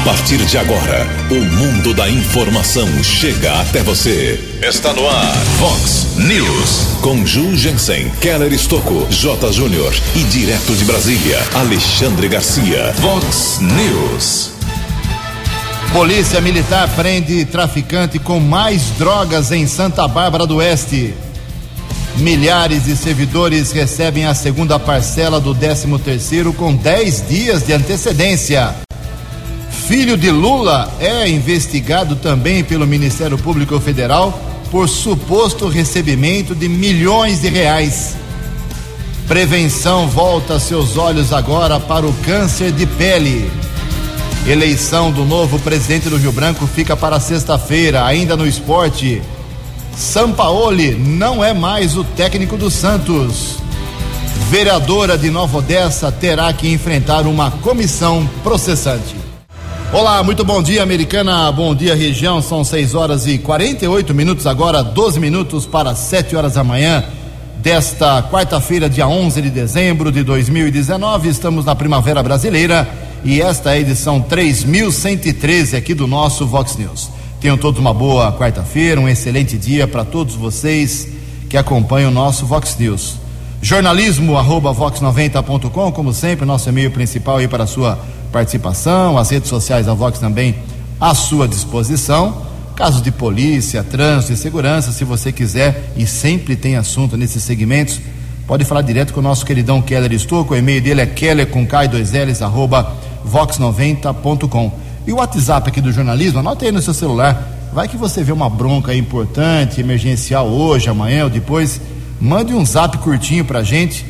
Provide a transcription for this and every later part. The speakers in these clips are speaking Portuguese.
A partir de agora, o mundo da informação chega até você. Está no ar, Fox News. Com Ju Jensen, Keller Estocco, J. Júnior e direto de Brasília, Alexandre Garcia. Fox News. Polícia Militar prende traficante com mais drogas em Santa Bárbara do Oeste. Milhares de servidores recebem a segunda parcela do 13º com 10 dias de antecedência. Filho de Lula é investigado também pelo Ministério Público Federal por suposto recebimento de milhões de reais. Prevenção volta seus olhos agora para o câncer de pele. Eleição do novo presidente do Rio Branco fica para sexta-feira, ainda no esporte. Sampaoli não é mais o técnico do Santos. Vereadora de Nova Odessa terá que enfrentar uma comissão processante. Olá, muito bom dia, americana. Bom dia, região. São 6 horas e 48 minutos agora, 12 minutos para 7 horas da manhã desta quarta-feira, dia 11 de dezembro de 2019. Estamos na Primavera Brasileira e esta é a edição 3113 aqui do nosso Vox News. Tenham todos uma boa quarta-feira, um excelente dia para todos vocês que acompanham o nosso Vox News. Jornalismo arroba vox90.com, como sempre, nosso e-mail principal aí para a sua participação, as redes sociais da Vox também à sua disposição. Casos de polícia, trânsito e segurança, se você quiser, e sempre tem assunto nesses segmentos, pode falar direto com o nosso queridão Keller Estouco, o e-mail dele é keller com k 2 ls arroba vox90.com. E o WhatsApp aqui do jornalismo, anote aí no seu celular. Vai que você vê uma bronca importante, emergencial hoje, amanhã ou depois. Mande um zap curtinho pra gente,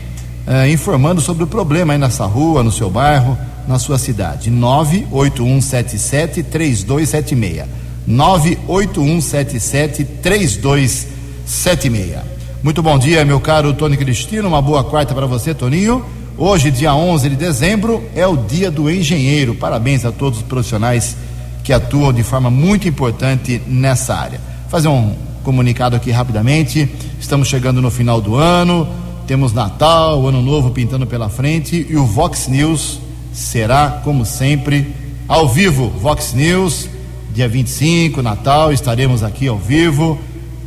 eh, informando sobre o problema aí nessa rua, no seu bairro, na sua cidade. 98177 3276. 98177 3276. Muito bom dia, meu caro Tony Cristino. Uma boa quarta para você, Toninho. Hoje, dia 11 de dezembro, é o dia do engenheiro. Parabéns a todos os profissionais que atuam de forma muito importante nessa área. Fazer um comunicado aqui rapidamente. Estamos chegando no final do ano, temos Natal, Ano Novo pintando pela frente e o Vox News será, como sempre, ao vivo. Vox News, dia 25, Natal, estaremos aqui ao vivo.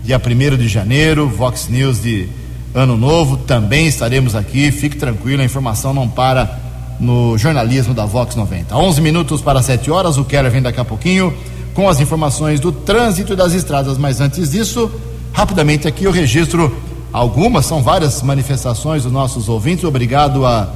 Dia 1 de janeiro, Vox News de Ano Novo, também estaremos aqui. Fique tranquilo, a informação não para no jornalismo da Vox 90. 11 minutos para 7 horas, o Keller vem daqui a pouquinho com as informações do trânsito e das estradas. Mas antes disso, rapidamente aqui eu registro algumas, são várias manifestações dos nossos ouvintes. Obrigado a,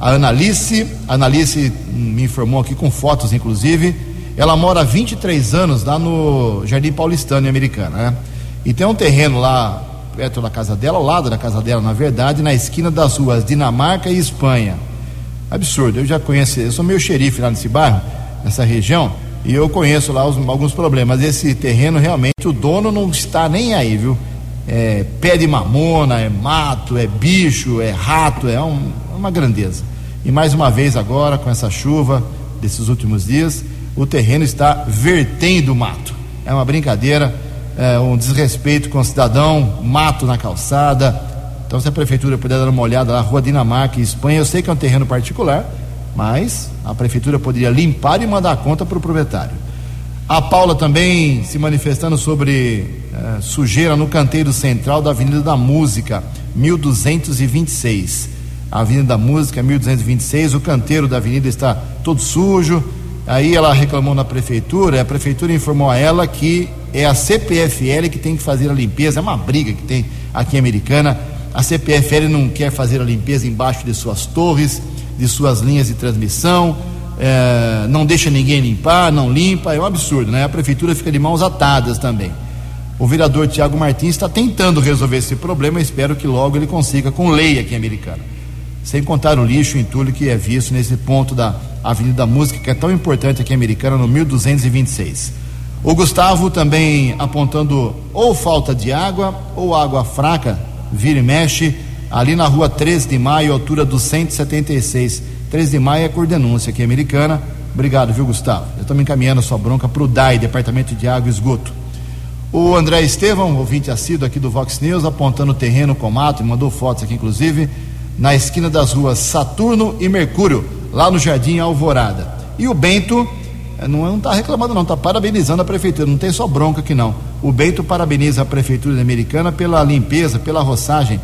a Analice. A Analice me informou aqui com fotos, inclusive. Ela mora há 23 anos lá no Jardim Paulistano, em Americana, né? E tem um terreno lá perto da casa dela, ao lado da casa dela, na verdade, na esquina das ruas Dinamarca e Espanha. Absurdo, eu já conheço, eu sou meio xerife lá nesse bairro, nessa região, e eu conheço lá os, alguns problemas. Esse terreno realmente o dono não está nem aí, viu? É pé de mamona, é mato, é bicho, é rato, é um, uma grandeza. E mais uma vez agora, com essa chuva desses últimos dias, o terreno está vertendo mato. É uma brincadeira é, um desrespeito com o cidadão, mato na calçada. Então, se a prefeitura puder dar uma olhada lá, Rua Dinamarca, Espanha, eu sei que é um terreno particular, mas a prefeitura poderia limpar e mandar a conta para o proprietário. A Paula também se manifestando sobre é, sujeira no canteiro central da Avenida da Música, 1226. A Avenida da Música, 1226, o canteiro da avenida está todo sujo. Aí ela reclamou na prefeitura, a prefeitura informou a ela que é a CPFL que tem que fazer a limpeza, é uma briga que tem aqui em Americana. A CPFL não quer fazer a limpeza embaixo de suas torres, de suas linhas de transmissão, é, não deixa ninguém limpar, não limpa, é um absurdo, né? A prefeitura fica de mãos atadas também. O vereador Tiago Martins está tentando resolver esse problema, espero que logo ele consiga com lei aqui em Americana. Sem contar o lixo, o entulho que é visto nesse ponto da Avenida da Música, que é tão importante aqui em Americana, no 1226. O Gustavo também apontando ou falta de água ou água fraca, vira e mexe, ali na rua 13 de maio, altura do 176. 13 de maio é por denúncia aqui americana. Obrigado, viu, Gustavo? Eu estou me encaminhando a sua bronca para o DAI, Departamento de Água e Esgoto. O André Estevão, ouvinte assíduo aqui do Vox News, apontando o terreno com mato, mandou fotos aqui, inclusive, na esquina das ruas Saturno e Mercúrio, lá no Jardim Alvorada. E o Bento não está reclamando, não, está parabenizando a prefeitura. Não tem só bronca aqui, não. O Bento parabeniza a prefeitura americana pela limpeza, pela roçagem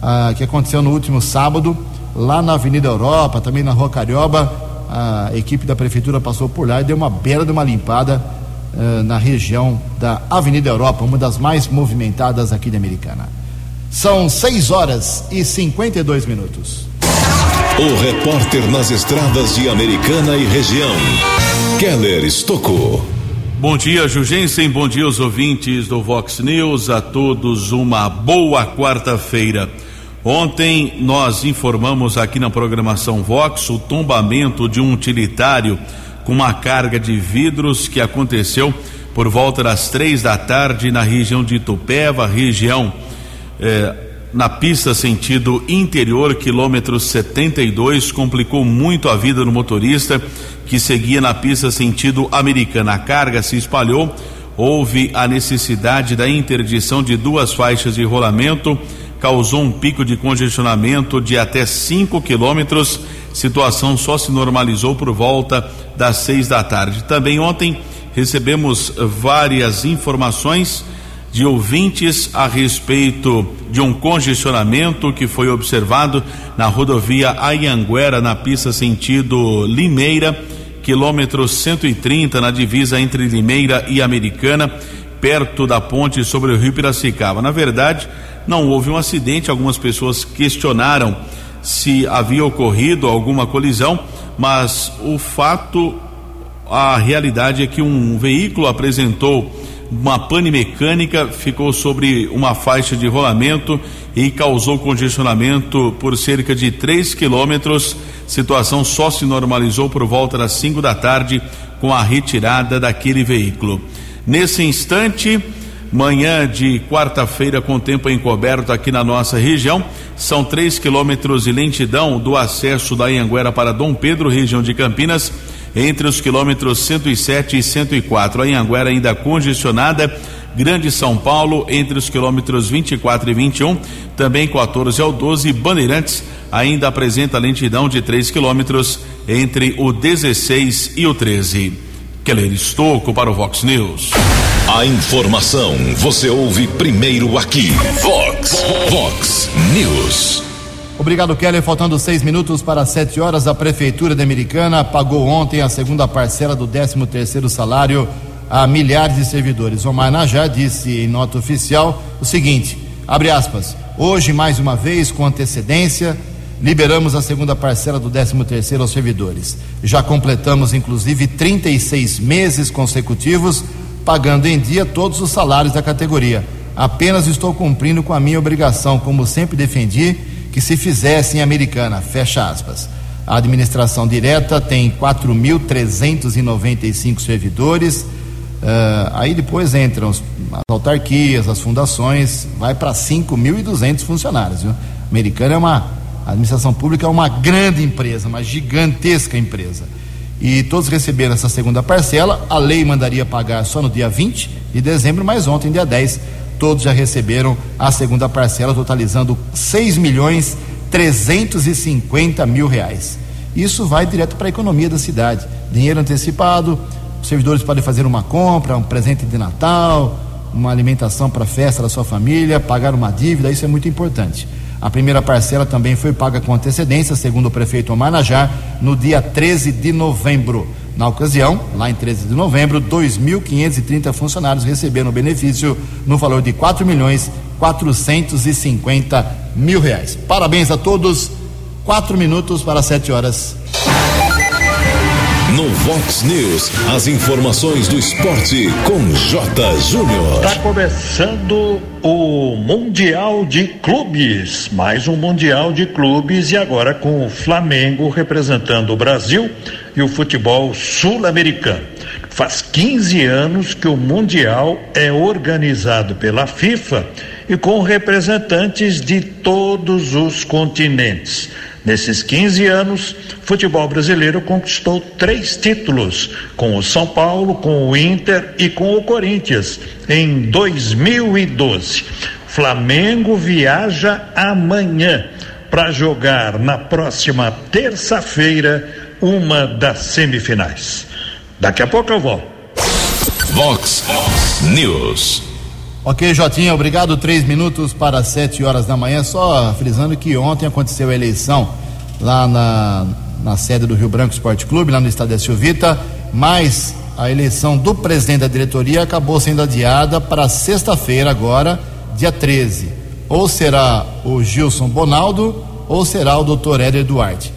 ah, que aconteceu no último sábado, lá na Avenida Europa, também na Rua Carioba. A equipe da prefeitura passou por lá e deu uma bela de uma limpada ah, na região da Avenida Europa, uma das mais movimentadas aqui de Americana. São 6 horas e 52 minutos. O repórter nas estradas de Americana e região, Keller Estocou. Bom dia, Jugensen. Bom dia aos ouvintes do Vox News. A todos uma boa quarta-feira. Ontem nós informamos aqui na programação Vox o tombamento de um utilitário com uma carga de vidros que aconteceu por volta das três da tarde na região de Itupeva, região eh, na pista sentido interior, quilômetro 72, complicou muito a vida do motorista que seguia na pista sentido americana. A carga se espalhou, houve a necessidade da interdição de duas faixas de rolamento, causou um pico de congestionamento de até 5 quilômetros. Situação só se normalizou por volta das seis da tarde. Também ontem recebemos várias informações de ouvintes a respeito de um congestionamento que foi observado na rodovia Ayanguera, na pista sentido Limeira quilômetro 130, na divisa entre Limeira e Americana, perto da ponte sobre o rio Piracicaba. Na verdade, não houve um acidente, algumas pessoas questionaram se havia ocorrido alguma colisão, mas o fato, a realidade é que um veículo apresentou uma pane mecânica, ficou sobre uma faixa de rolamento e causou congestionamento por cerca de 3 quilômetros. Situação só se normalizou por volta das 5 da tarde com a retirada daquele veículo. Nesse instante, manhã de quarta-feira com tempo encoberto aqui na nossa região, são 3 quilômetros de lentidão do acesso da Anhanguera para Dom Pedro, região de Campinas entre os quilômetros 107 e 104. A Anhanguera ainda congestionada. Grande São Paulo, entre os quilômetros 24 e 21, também 14 ao 12. Bandeirantes ainda apresenta lentidão de 3 quilômetros entre o 16 e o 13. Keller Estocco para o Vox News. A informação você ouve primeiro aqui. Vox, Vox News. Obrigado, Keller. Faltando seis minutos para sete horas, a Prefeitura de Americana pagou ontem a segunda parcela do 13 terceiro salário a milhares de servidores. Omar Najá disse em nota oficial o seguinte, abre aspas, hoje mais uma vez com antecedência liberamos a segunda parcela do 13 terceiro aos servidores. Já completamos inclusive 36 meses consecutivos pagando em dia todos os salários da categoria. Apenas estou cumprindo com a minha obrigação, como sempre defendi que se fizesse em Americana, fecha aspas. A administração direta tem 4.395 servidores, uh, aí depois entram as autarquias, as fundações, vai para 5.200 funcionários. Viu? Americana é uma, a administração pública é uma grande empresa, uma gigantesca empresa. E todos receberam essa segunda parcela, a lei mandaria pagar só no dia 20 de dezembro, mas ontem, dia 10, todos já receberam a segunda parcela, totalizando 6 milhões 350 mil reais. Isso vai direto para a economia da cidade. Dinheiro antecipado, os servidores podem fazer uma compra, um presente de Natal, uma alimentação para a festa da sua família, pagar uma dívida, isso é muito importante. A primeira parcela também foi paga com antecedência, segundo o prefeito Omar Najar, no dia 13 de novembro. Na ocasião, lá em 13 de novembro, 2.530 funcionários receberam o benefício no valor de 4 milhões 450 mil reais. Parabéns a todos. Quatro minutos para sete horas. No Vox News, as informações do esporte com J. Júnior. Está começando o Mundial de Clubes, mais um Mundial de Clubes e agora com o Flamengo representando o Brasil e o futebol sul-americano. Faz 15 anos que o Mundial é organizado pela FIFA e com representantes de todos os continentes. Nesses 15 anos, o futebol brasileiro conquistou três títulos, com o São Paulo, com o Inter e com o Corinthians, em 2012. Flamengo viaja amanhã para jogar na próxima terça-feira uma das semifinais. Daqui a pouco eu volto. Vox News. Ok, Jotinha, obrigado. Três minutos para sete horas da manhã. Só frisando que ontem aconteceu a eleição lá na, na sede do Rio Branco Esporte Clube, lá no estádio da Silvita, mas a eleição do presidente da diretoria acabou sendo adiada para sexta-feira, agora, dia 13. Ou será o Gilson Bonaldo ou será o doutor Éder Duarte.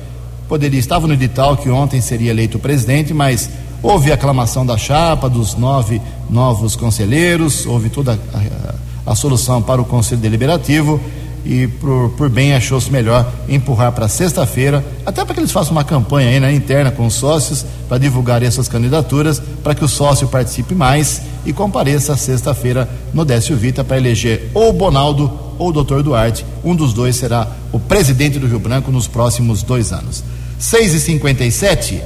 Poderia, estava no edital que ontem seria eleito o presidente, mas houve aclamação da chapa, dos nove novos conselheiros, houve toda a, a, a solução para o Conselho Deliberativo e por, por bem achou-se melhor empurrar para sexta-feira, até para que eles façam uma campanha aí, né, interna com os sócios para divulgar essas candidaturas, para que o sócio participe mais e compareça sexta-feira no Décio Vita para eleger ou Bonaldo ou o Dr. Duarte. Um dos dois será o presidente do Rio Branco nos próximos dois anos. 6 e 57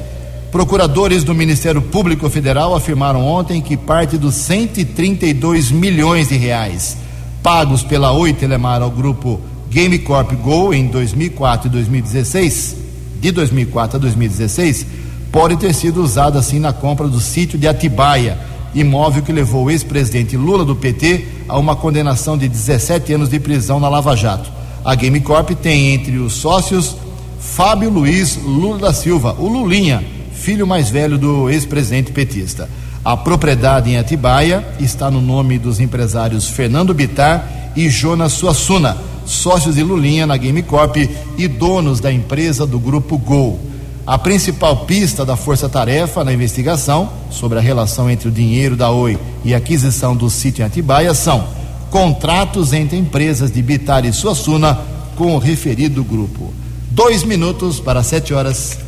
Procuradores do Ministério Público Federal afirmaram ontem que parte dos 132 milhões de reais pagos pela Oi Telemar ao grupo Game Corp Go em 2004 e 2016, de 2004 a 2016, pode ter sido usado assim na compra do sítio de Atibaia, imóvel que levou o ex-presidente Lula do PT a uma condenação de 17 anos de prisão na Lava Jato. A Game Corp tem entre os sócios Fábio Luiz Lula da Silva, o Lulinha, filho mais velho do ex-presidente petista. A propriedade em Atibaia está no nome dos empresários Fernando Bitar e Jonas Suassuna, sócios de Lulinha na Game Corp e donos da empresa do grupo Gol. A principal pista da Força Tarefa na investigação sobre a relação entre o dinheiro da Oi e a aquisição do sítio em Atibaia são contratos entre empresas de Bitar e Suassuna com o referido grupo. Dois minutos para sete horas.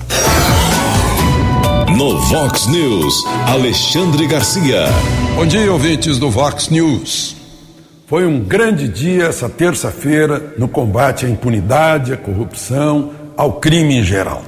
No Vox News, Alexandre Garcia. Bom dia, ouvintes do Vox News. Foi um grande dia essa terça-feira no combate à impunidade, à corrupção, ao crime em geral.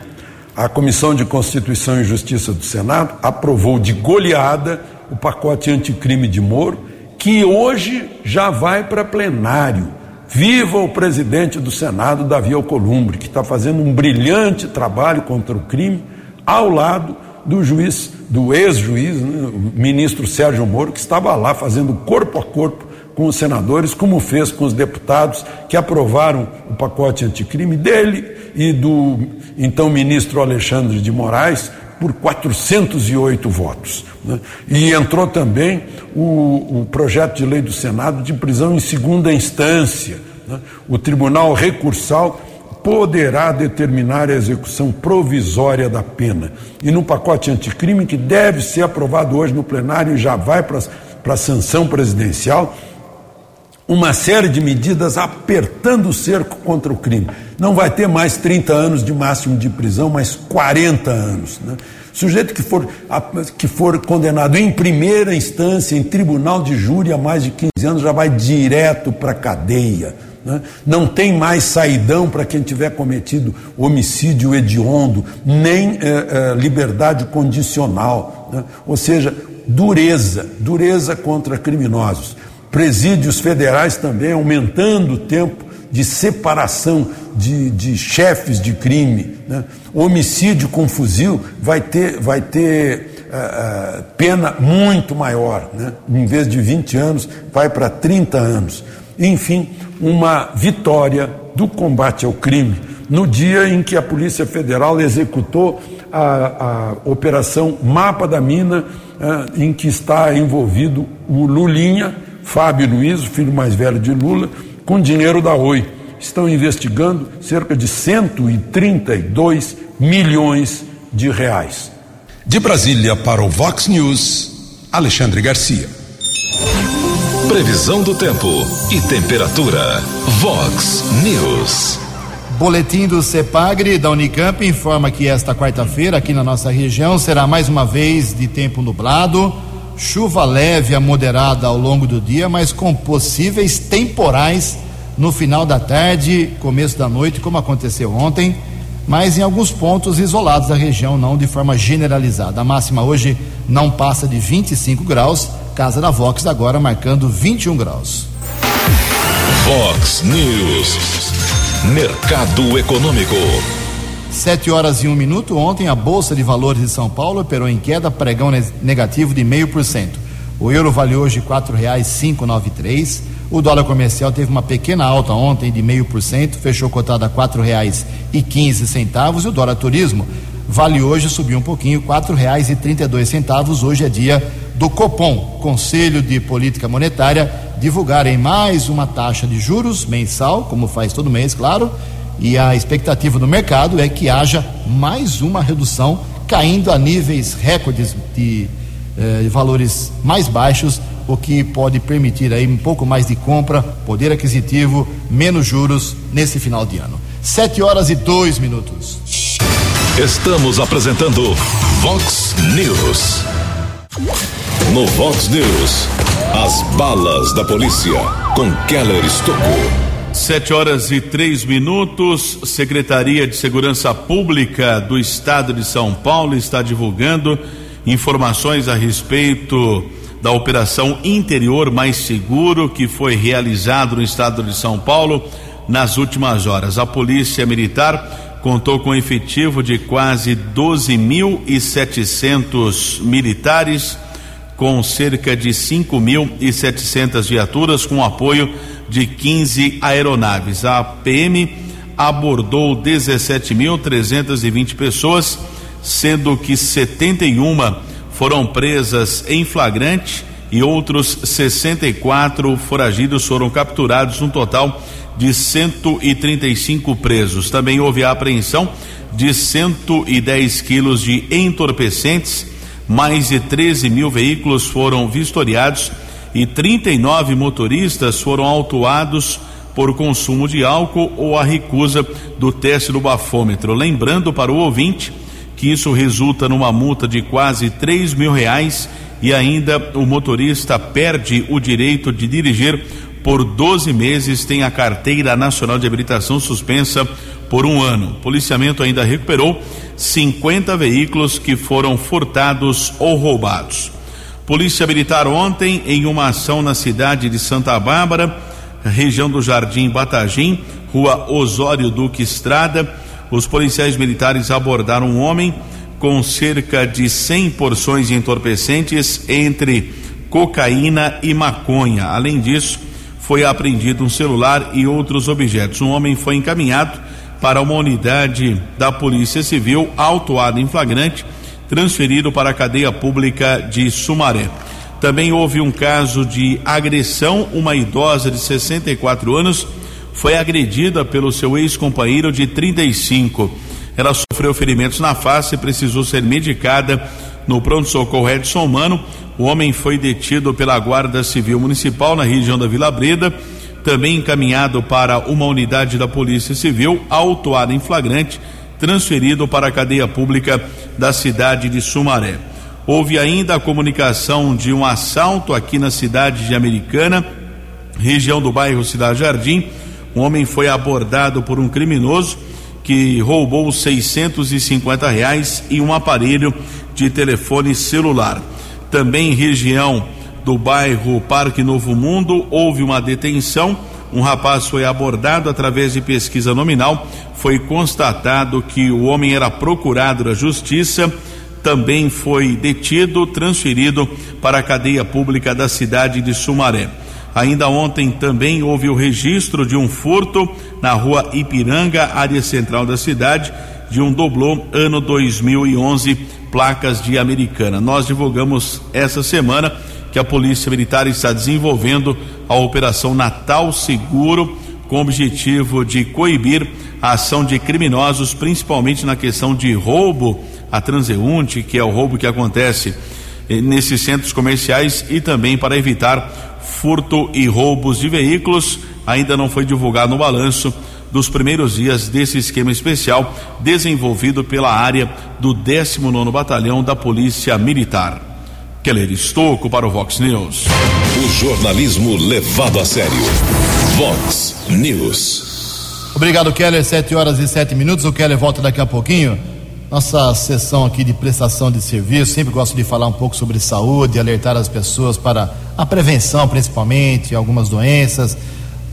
A Comissão de Constituição e Justiça do Senado aprovou de goleada o pacote anticrime de Moro, que hoje já vai para plenário. Viva o presidente do Senado, Davi Alcolumbre, que está fazendo um brilhante trabalho contra o crime, ao lado do juiz, do ex-juiz, né, o ministro Sérgio Moro, que estava lá fazendo corpo a corpo com os senadores, como fez com os deputados que aprovaram o pacote anticrime dele e do então ministro Alexandre de Moraes por 408 votos. Né? E entrou também o, o, projeto de lei do Senado de prisão em segunda instância. Né? O Tribunal Recursal poderá determinar a execução provisória da pena. E no pacote anticrime, que deve ser aprovado hoje no plenário e já vai para a sanção presidencial, uma série de medidas apertando o cerco contra o crime. Não vai ter mais 30 anos de máximo de prisão, mas 40 anos. Né? Sujeito que for, que for condenado em primeira instância, em tribunal de júri, há mais de 15 anos, já vai direto para a cadeia. Né? Não tem mais saidão para quem tiver cometido homicídio hediondo, nem é, é, liberdade condicional. Né? Ou seja, dureza, dureza contra criminosos. Presídios federais também aumentando o tempo de separação de, de chefes de crime. Né? Homicídio com fuzil vai ter, vai ter uh, pena muito maior. Né? Em vez de 20 anos, vai para 30 anos. Enfim, uma vitória do combate ao crime no dia em que a Polícia Federal executou a, a operação Mapa da Mina, eh, em que está envolvido o Lulinha, Fábio Luiz, o filho mais velho de Lula, com dinheiro da Oi. Estão investigando cerca de 132 milhões de reais. De Brasília para o Vox News, Alexandre Garcia. Previsão do tempo e temperatura. Vox News. Boletim do CEPAGRE da Unicamp informa que esta quarta-feira, aqui na nossa região, será mais uma vez de tempo nublado, chuva leve a moderada ao longo do dia, mas com possíveis temporais no final da tarde, começo da noite, como aconteceu ontem, mas em alguns pontos isolados da região, não de forma generalizada. A máxima hoje não passa de 25 graus Casa da Vox agora marcando 21 graus. Vox News. Mercado Econômico. Sete horas e um minuto. Ontem a Bolsa de Valores de São Paulo operou em queda, pregão negativo de meio por cento. O euro vale hoje quatro reais cinco nove três. O dólar comercial teve uma pequena alta ontem de meio por cento, fechou cotado a quatro reais e quinze centavos. E o dólar turismo vale hoje subiu um pouquinho, quatro reais e trinta e dois centavos. Hoje é dia do Copom, Conselho de Política Monetária, divulgarem mais uma taxa de juros mensal, como faz todo mês, claro e a expectativa do mercado é que haja mais uma redução, caindo a níveis recordes de, eh, de valores mais baixos, o que pode permitir aí um pouco mais de compra, poder aquisitivo, menos juros nesse final de ano. Sete horas e dois minutos. Estamos apresentando Vox News. No Vox News, as balas da polícia com Keller Estocou. Sete horas e três minutos. Secretaria de Segurança Pública do Estado de São Paulo está divulgando informações a respeito da Operação Interior Mais Seguro que foi realizado no estado de São Paulo nas últimas horas. A Polícia Militar contou com efetivo de quase 12.700 militares, com cerca de 5.700 viaturas, com apoio de 15 aeronaves. A PM abordou 17.320 pessoas, sendo que 71 foram presas em flagrante e outros 64 foragidos foram capturados, um total de 135 presos. Também houve a apreensão de 110 quilos de entorpecentes, mais de 13 mil veículos foram vistoriados e 39 motoristas foram autuados por consumo de álcool ou a recusa do teste do bafômetro. Lembrando para o ouvinte que isso resulta numa multa de quase 3 mil reais e ainda o motorista perde o direito de dirigir por 12 meses, tem a carteira nacional de habilitação suspensa por um ano. O policiamento ainda recuperou 50 veículos que foram furtados ou roubados. Polícia Militar ontem, em uma ação na cidade de Santa Bárbara, região do Jardim Batagim, rua Osório Duque Estrada, os policiais militares abordaram um homem com cerca de 100 porções de entorpecentes entre cocaína e maconha. Além disso, foi apreendido um celular e outros objetos. Um homem foi encaminhado para uma unidade da Polícia Civil, autuado em flagrante transferido para a cadeia pública de Sumaré. Também houve um caso de agressão. Uma idosa de 64 anos foi agredida pelo seu ex-companheiro de 35. Ela sofreu ferimentos na face e precisou ser medicada no pronto-socorro Edson Mano. O homem foi detido pela Guarda Civil Municipal na região da Vila Breda, também encaminhado para uma unidade da Polícia Civil, autuado em flagrante transferido para a cadeia pública da cidade de Sumaré. Houve ainda a comunicação de um assalto aqui na cidade de Americana, região do bairro Cidade Jardim. Um homem foi abordado por um criminoso que roubou 650 reais e um aparelho de telefone celular. Também região do bairro Parque Novo Mundo houve uma detenção. Um rapaz foi abordado através de pesquisa nominal foi constatado que o homem era procurado da justiça, também foi detido, transferido para a cadeia pública da cidade de Sumaré. Ainda ontem também houve o registro de um furto na rua Ipiranga, área central da cidade, de um doblô ano 2011, placas de Americana. Nós divulgamos essa semana que a Polícia Militar está desenvolvendo a Operação Natal Seguro com o objetivo de coibir a ação de criminosos, principalmente na questão de roubo a transeunte, que é o roubo que acontece eh, nesses centros comerciais e também para evitar furto e roubos de veículos. Ainda não foi divulgado no balanço dos primeiros dias desse esquema especial desenvolvido pela área do 19 Batalhão da Polícia Militar. Keller Estocco para o Vox News. O jornalismo levado a sério. Vox News. Obrigado, Keller. Sete horas e sete minutos. O Keller volta daqui a pouquinho. Nossa sessão aqui de prestação de serviço, sempre gosto de falar um pouco sobre saúde, alertar as pessoas para a prevenção, principalmente, algumas doenças.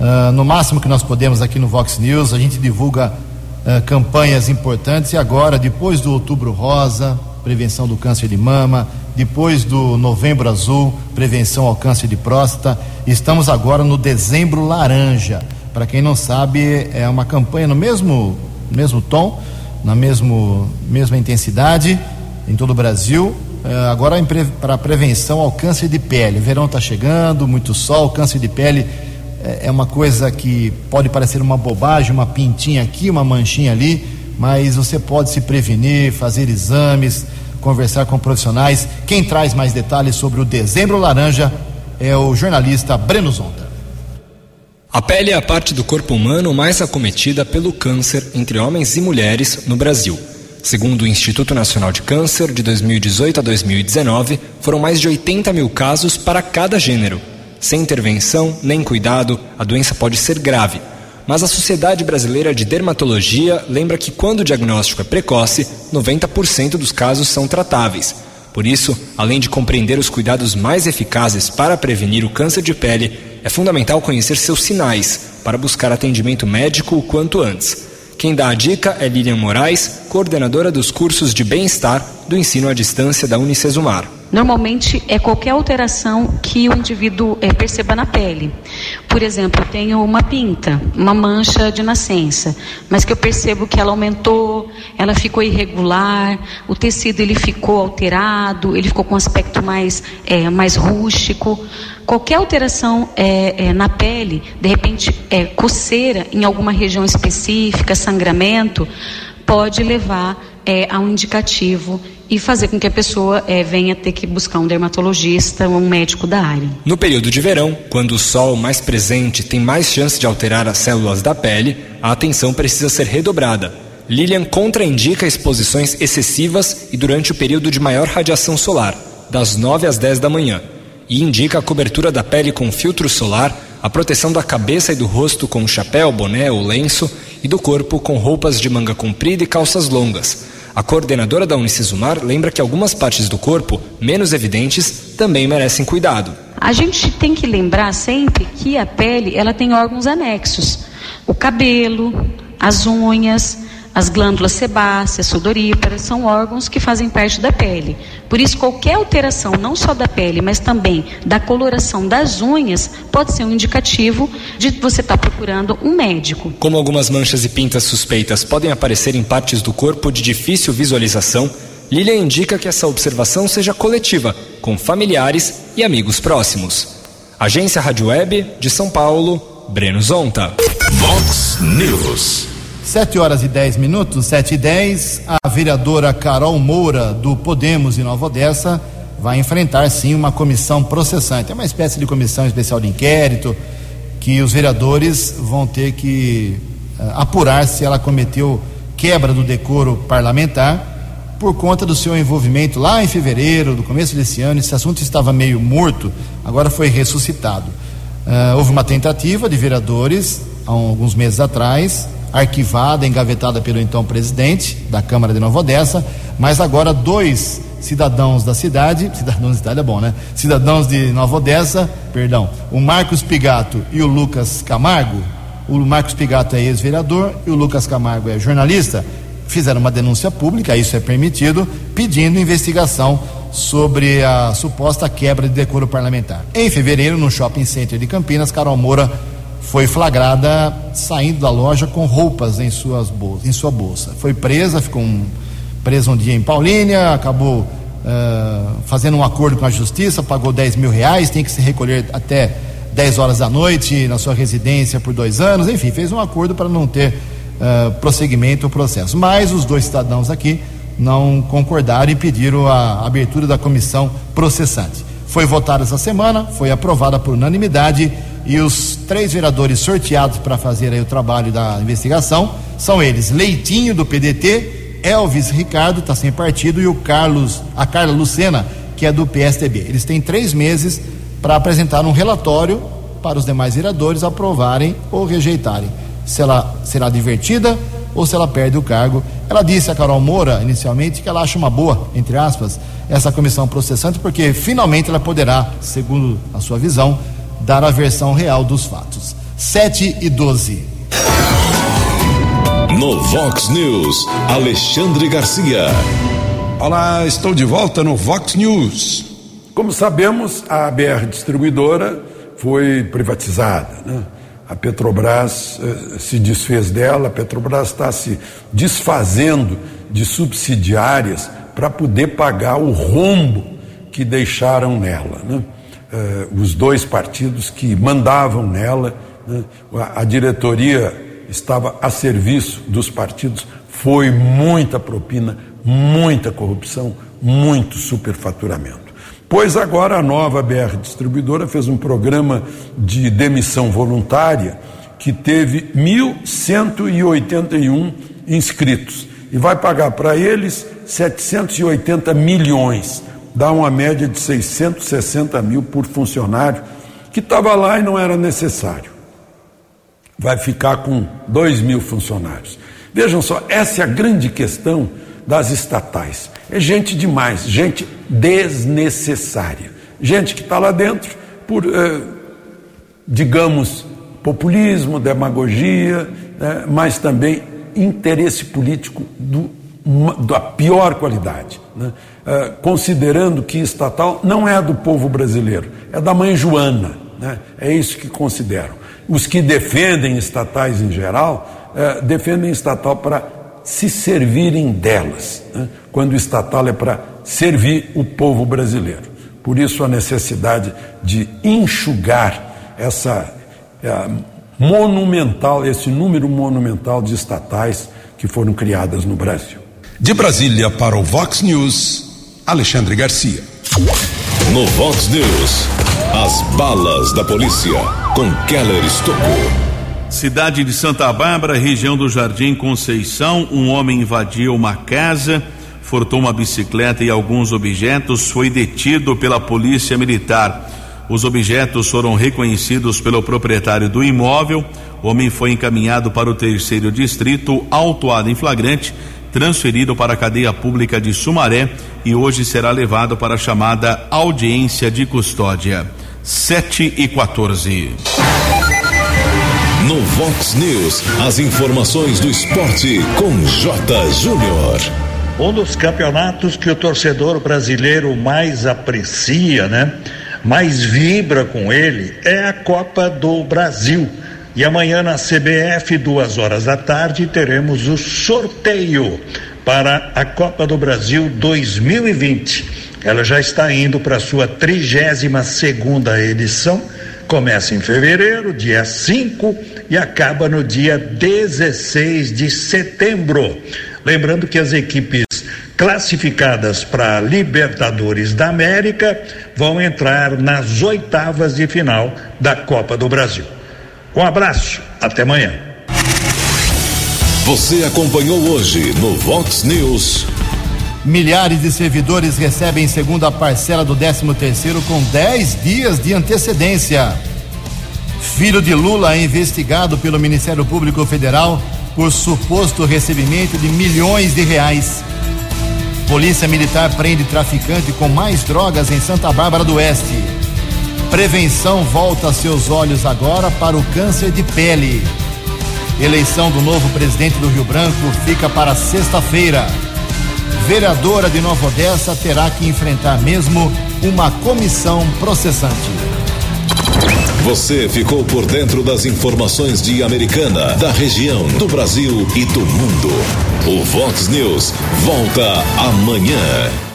Uh, no máximo que nós podemos aqui no Vox News, a gente divulga uh, campanhas importantes e agora, depois do Outubro Rosa, prevenção do câncer de mama, depois do Novembro Azul, prevenção ao câncer de próstata, estamos agora no Dezembro Laranja. Para quem não sabe, é uma campanha no mesmo, mesmo tom, na mesmo, mesma intensidade em todo o Brasil. Uh, agora para prevenção ao câncer de pele. O verão está chegando, muito sol, câncer de pele é, é uma coisa que pode parecer uma bobagem, uma pintinha aqui, uma manchinha ali, mas você pode se prevenir, fazer exames, conversar com profissionais. Quem traz mais detalhes sobre o Dezembro Laranja é o jornalista Breno Zonta. A pele é a parte do corpo humano mais acometida pelo câncer entre homens e mulheres no Brasil. Segundo o Instituto Nacional de Câncer, de 2018 a 2019, foram mais de 80 mil casos para cada gênero. Sem intervenção nem cuidado, a doença pode ser grave. Mas a Sociedade Brasileira de Dermatologia lembra que quando o diagnóstico é precoce, 90% dos casos são tratáveis. Por isso, além de compreender os cuidados mais eficazes para prevenir o câncer de pele, é fundamental conhecer seus sinais para buscar atendimento médico o quanto antes. Quem dá a dica é Lilian Moraes, coordenadora dos cursos de bem-estar do ensino à distância da Unicesumar. Normalmente é qualquer alteração que o indivíduo é, perceba na pele. Por exemplo, eu tenho uma pinta, uma mancha de nascença, mas que eu percebo que ela aumentou, ela ficou irregular, o tecido ele ficou alterado, ele ficou com um aspecto mais, é, mais rústico. Qualquer alteração é, é, na pele, de repente é, coceira em alguma região específica, sangramento, pode levar é, a um indicativo e fazer com que a pessoa é, venha ter que buscar um dermatologista ou um médico da área. No período de verão, quando o sol mais presente tem mais chance de alterar as células da pele, a atenção precisa ser redobrada. Lilian contraindica exposições excessivas e durante o período de maior radiação solar, das 9 às 10 da manhã, e indica a cobertura da pele com filtro solar, a proteção da cabeça e do rosto com chapéu, boné ou lenço e do corpo com roupas de manga comprida e calças longas a coordenadora da Unicesumar lembra que algumas partes do corpo, menos evidentes, também merecem cuidado. A gente tem que lembrar sempre que a pele ela tem órgãos anexos: o cabelo, as unhas, as glândulas sebáceas, sudoríparas, são órgãos que fazem parte da pele. Por isso, qualquer alteração, não só da pele, mas também da coloração das unhas, pode ser um indicativo de você estar tá procurando um médico. Como algumas manchas e pintas suspeitas podem aparecer em partes do corpo de difícil visualização, Lilia indica que essa observação seja coletiva, com familiares e amigos próximos. Agência Rádio Web de São Paulo, Breno Zonta. Vox News. 7 horas e 10 minutos, 7 e 10, a vereadora Carol Moura, do Podemos em Nova Odessa, vai enfrentar sim uma comissão processante. É uma espécie de comissão especial de inquérito que os vereadores vão ter que uh, apurar se ela cometeu quebra do decoro parlamentar por conta do seu envolvimento lá em fevereiro, do começo desse ano. Esse assunto estava meio morto, agora foi ressuscitado. Uh, houve uma tentativa de vereadores há alguns meses atrás arquivada, engavetada pelo então presidente da Câmara de Nova Odessa, mas agora dois cidadãos da cidade, cidadãos da cidade é bom, né? Cidadãos de Nova Odessa, perdão, o Marcos Pigato e o Lucas Camargo, o Marcos Pigato é ex-vereador e o Lucas Camargo é jornalista, fizeram uma denúncia pública, isso é permitido, pedindo investigação sobre a suposta quebra de decoro parlamentar. Em fevereiro, no shopping center de Campinas, Carol Moura foi flagrada saindo da loja com roupas em, suas bolsas, em sua bolsa. Foi presa, ficou um, presa um dia em Paulínia, acabou uh, fazendo um acordo com a justiça, pagou 10 mil reais, tem que se recolher até 10 horas da noite na sua residência por dois anos, enfim, fez um acordo para não ter uh, prosseguimento o processo. Mas os dois cidadãos aqui não concordaram e pediram a abertura da comissão processante. Foi votada essa semana, foi aprovada por unanimidade e os três vereadores sorteados para fazer aí o trabalho da investigação são eles: Leitinho, do PDT, Elvis Ricardo, está sem partido, e o Carlos, a Carla Lucena, que é do PSDB. Eles têm três meses para apresentar um relatório para os demais vereadores aprovarem ou rejeitarem. Se ela será divertida ou se ela perde o cargo. Ela disse a Carol Moura, inicialmente, que ela acha uma boa, entre aspas, essa comissão processante, porque finalmente ela poderá, segundo a sua visão, dar a versão real dos fatos. 7 e 12. No Vox News, Alexandre Garcia. Olá, estou de volta no Vox News. Como sabemos, a BR Distribuidora foi privatizada. Né? A Petrobras eh, se desfez dela, a Petrobras está se desfazendo de subsidiárias para poder pagar o rombo que deixaram nela. Né? Eh, os dois partidos que mandavam nela, né? a, a diretoria estava a serviço dos partidos, foi muita propina, muita corrupção, muito superfaturamento. Pois agora a nova BR Distribuidora fez um programa de demissão voluntária que teve 1.181 inscritos e vai pagar para eles 780 milhões, dá uma média de 660 mil por funcionário que estava lá e não era necessário vai ficar com 2 mil funcionários. Vejam só, essa é a grande questão das estatais. É gente demais, gente desnecessária. Gente que está lá dentro por, eh, digamos, populismo, demagogia, né, mas também interesse político do, da pior qualidade. Né? Eh, considerando que estatal não é do povo brasileiro, é da mãe Joana. Né? É isso que consideram. Os que defendem estatais em geral, eh, defendem estatal para se servirem delas, né? quando o estatal é para servir o povo brasileiro. Por isso a necessidade de enxugar essa eh, monumental, esse número monumental de estatais que foram criadas no Brasil. De Brasília para o Vox News, Alexandre Garcia. No Vox News, as balas da polícia com Keller Estocou. Cidade de Santa Bárbara, região do Jardim Conceição, um homem invadiu uma casa, furtou uma bicicleta e alguns objetos, foi detido pela polícia militar. Os objetos foram reconhecidos pelo proprietário do imóvel. O homem foi encaminhado para o terceiro distrito, autuado em flagrante transferido para a cadeia pública de Sumaré e hoje será levado para a chamada audiência de custódia. 7 e 14. No Vox News, as informações do esporte com J. Júnior. Um dos campeonatos que o torcedor brasileiro mais aprecia, né? Mais vibra com ele é a Copa do Brasil e amanhã na CBF, duas horas da tarde, teremos o sorteio para a Copa do Brasil 2020. Ela já está indo para a sua 32 segunda edição. Começa em fevereiro, dia 5, e acaba no dia 16 de setembro. Lembrando que as equipes classificadas para Libertadores da América vão entrar nas oitavas de final da Copa do Brasil. Um abraço, até amanhã. Você acompanhou hoje no Vox News. Milhares de servidores recebem segunda parcela do 13 terceiro com 10 dias de antecedência. Filho de Lula é investigado pelo Ministério Público Federal por suposto recebimento de milhões de reais. Polícia Militar prende traficante com mais drogas em Santa Bárbara do Oeste. Prevenção volta seus olhos agora para o câncer de pele. Eleição do novo presidente do Rio Branco fica para sexta-feira. Vereadora de Nova Odessa terá que enfrentar mesmo uma comissão processante. Você ficou por dentro das informações de Americana, da região, do Brasil e do mundo. O Vox News volta amanhã.